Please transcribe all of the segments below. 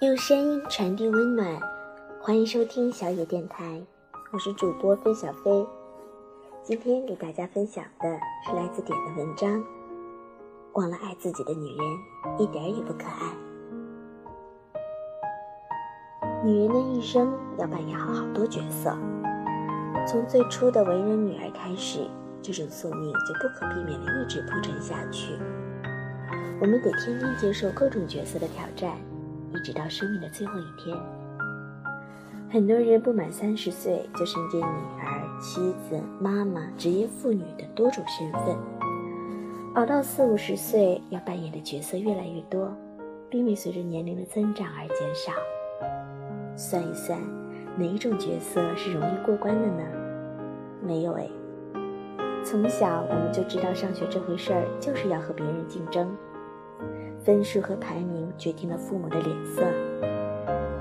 用声音传递温暖，欢迎收听小野电台，我是主播飞小飞。今天给大家分享的是来自点的文章。忘了爱自己的女人，一点也不可爱。女人的一生要扮演好好多角色，从最初的为人女儿开始，这种宿命就不可避免的一直铺陈下去。我们得天天接受各种角色的挑战，一直到生命的最后一天。很多人不满三十岁就身兼女儿、妻子、妈妈、职业妇女等多种身份，熬到四五十岁，要扮演的角色越来越多，并未随着年龄的增长而减少。算一算，哪一种角色是容易过关的呢？没有哎。从小我们就知道，上学这回事儿就是要和别人竞争。分数和排名决定了父母的脸色。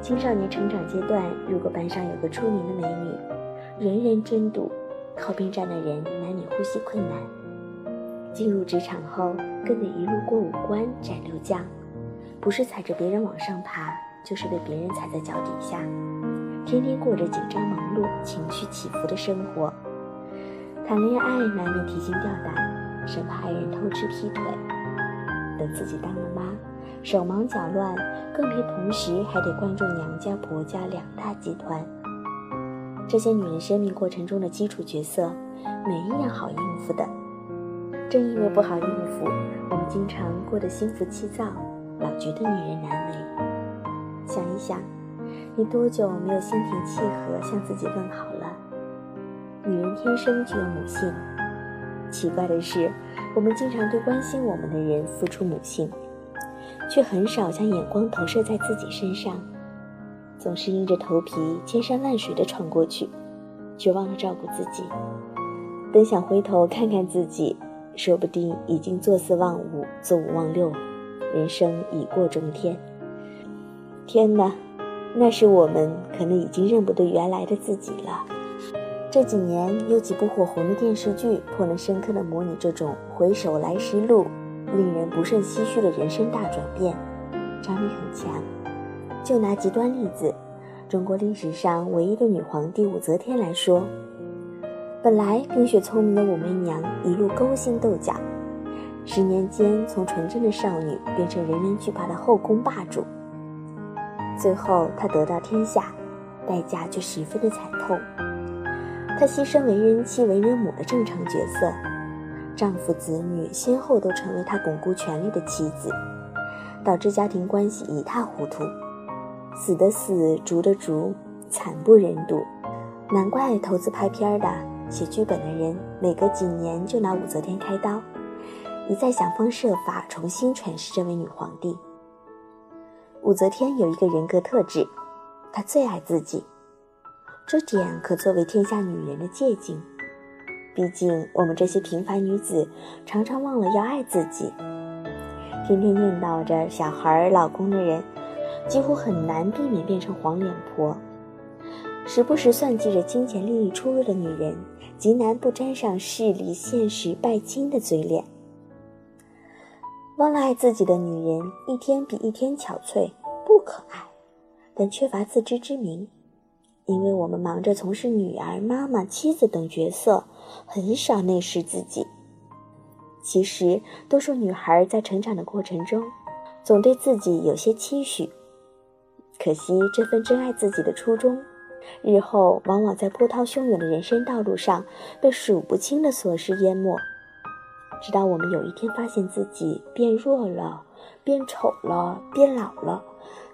青少年成长阶段，如果班上有个出名的美女，人人争睹，靠边站的人难免呼吸困难。进入职场后，更得一路过五关斩六将，不是踩着别人往上爬，就是被别人踩在脚底下，天天过着紧张忙碌、情绪起伏的生活。谈恋爱难免提心吊胆，生怕爱人偷吃劈腿。等自己当了妈，手忙脚乱，更别同时还得关注娘家婆家两大集团。这些女人生命过程中的基础角色，没一样好应付的。正因为不好应付，我们经常过得心浮气躁，老觉得女人难为。想一想，你多久没有心平气和向自己问好了？女人天生具有母性。奇怪的是，我们经常对关心我们的人付出母性，却很少将眼光投射在自己身上，总是硬着头皮千山万水的闯过去，却忘了照顾自己。等想回头看看自己，说不定已经坐四望五，坐五望六，人生已过中天。天哪，那时我们可能已经认不得原来的自己了。这几年有几部火红的电视剧，颇能深刻的模拟这种回首来时路，令人不胜唏嘘的人生大转变，张力很强。就拿极端例子，中国历史上唯一的女皇帝武则天来说，本来冰雪聪明的武媚娘一路勾心斗角，十年间从纯真的少女变成人人惧怕的后宫霸主，最后她得到天下，代价却十分的惨痛。她牺牲为人妻、为人母的正常角色，丈夫、子女先后都成为她巩固权力的棋子，导致家庭关系一塌糊涂。死的死，逐的逐，惨不忍睹。难怪投资拍片的、写剧本的人，每隔几年就拿武则天开刀，一再想方设法重新诠释这位女皇帝。武则天有一个人格特质，她最爱自己。这点可作为天下女人的借鉴。毕竟我们这些平凡女子，常常忘了要爱自己。天天念叨着小孩、老公的人，几乎很难避免变成黄脸婆；时不时算计着金钱利益出入的女人，极难不沾上势利、现实、拜金的嘴脸。忘了爱自己的女人，一天比一天憔悴，不可爱，但缺乏自知之明。因为我们忙着从事女儿、妈妈、妻子等角色，很少内视自己。其实，多数女孩在成长的过程中，总对自己有些期许。可惜，这份真爱自己的初衷，日后往往在波涛汹涌的人生道路上，被数不清的琐事淹没。直到我们有一天发现自己变弱了、变丑了、变老了，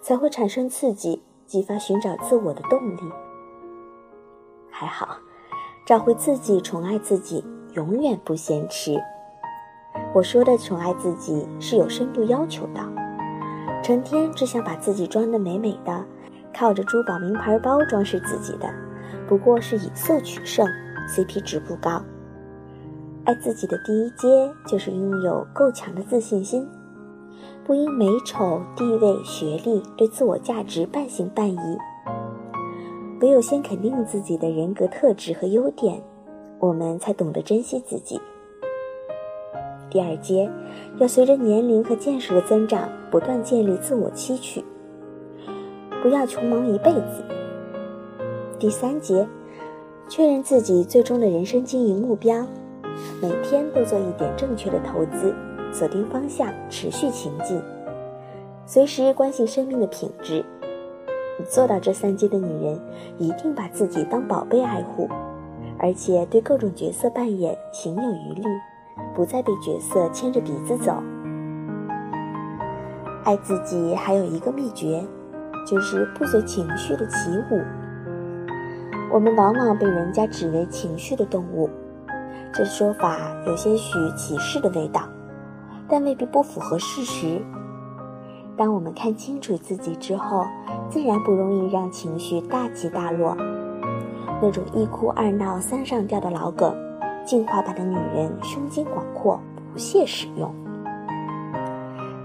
才会产生刺激，激发寻找自我的动力。还好，找回自己，宠爱自己，永远不嫌迟。我说的宠爱自己是有深度要求的，成天只想把自己装得美美的，靠着珠宝名牌包装饰自己的，不过是以色取胜，CP 值不高。爱自己的第一阶就是拥有够强的自信心，不因美丑、地位、学历对自我价值半信半疑。唯有先肯定自己的人格特质和优点，我们才懂得珍惜自己。第二阶，要随着年龄和见识的增长，不断建立自我期许。不要穷忙一辈子。第三节，确认自己最终的人生经营目标，每天都做一点正确的投资，锁定方向，持续前进，随时关心生命的品质。做到这三阶的女人，一定把自己当宝贝爱护，而且对各种角色扮演行有余力，不再被角色牵着鼻子走。爱自己还有一个秘诀，就是不随情绪的起舞。我们往往被人家指为情绪的动物，这说法有些许歧视的味道，但未必不符合事实。当我们看清楚自己之后，自然不容易让情绪大起大落。那种一哭二闹三上吊的老梗，进化版的女人胸襟广阔，不屑使用。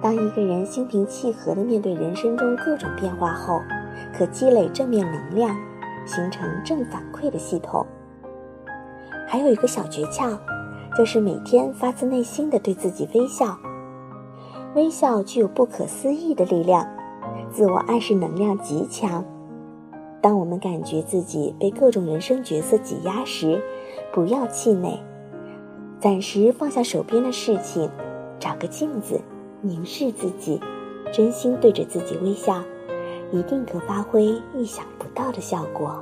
当一个人心平气和地面对人生中各种变化后，可积累正面能量，形成正反馈的系统。还有一个小诀窍，就是每天发自内心地对自己微笑。微笑具有不可思议的力量，自我暗示能量极强。当我们感觉自己被各种人生角色挤压时，不要气馁，暂时放下手边的事情，找个镜子，凝视自己，真心对着自己微笑，一定可发挥意想不到的效果。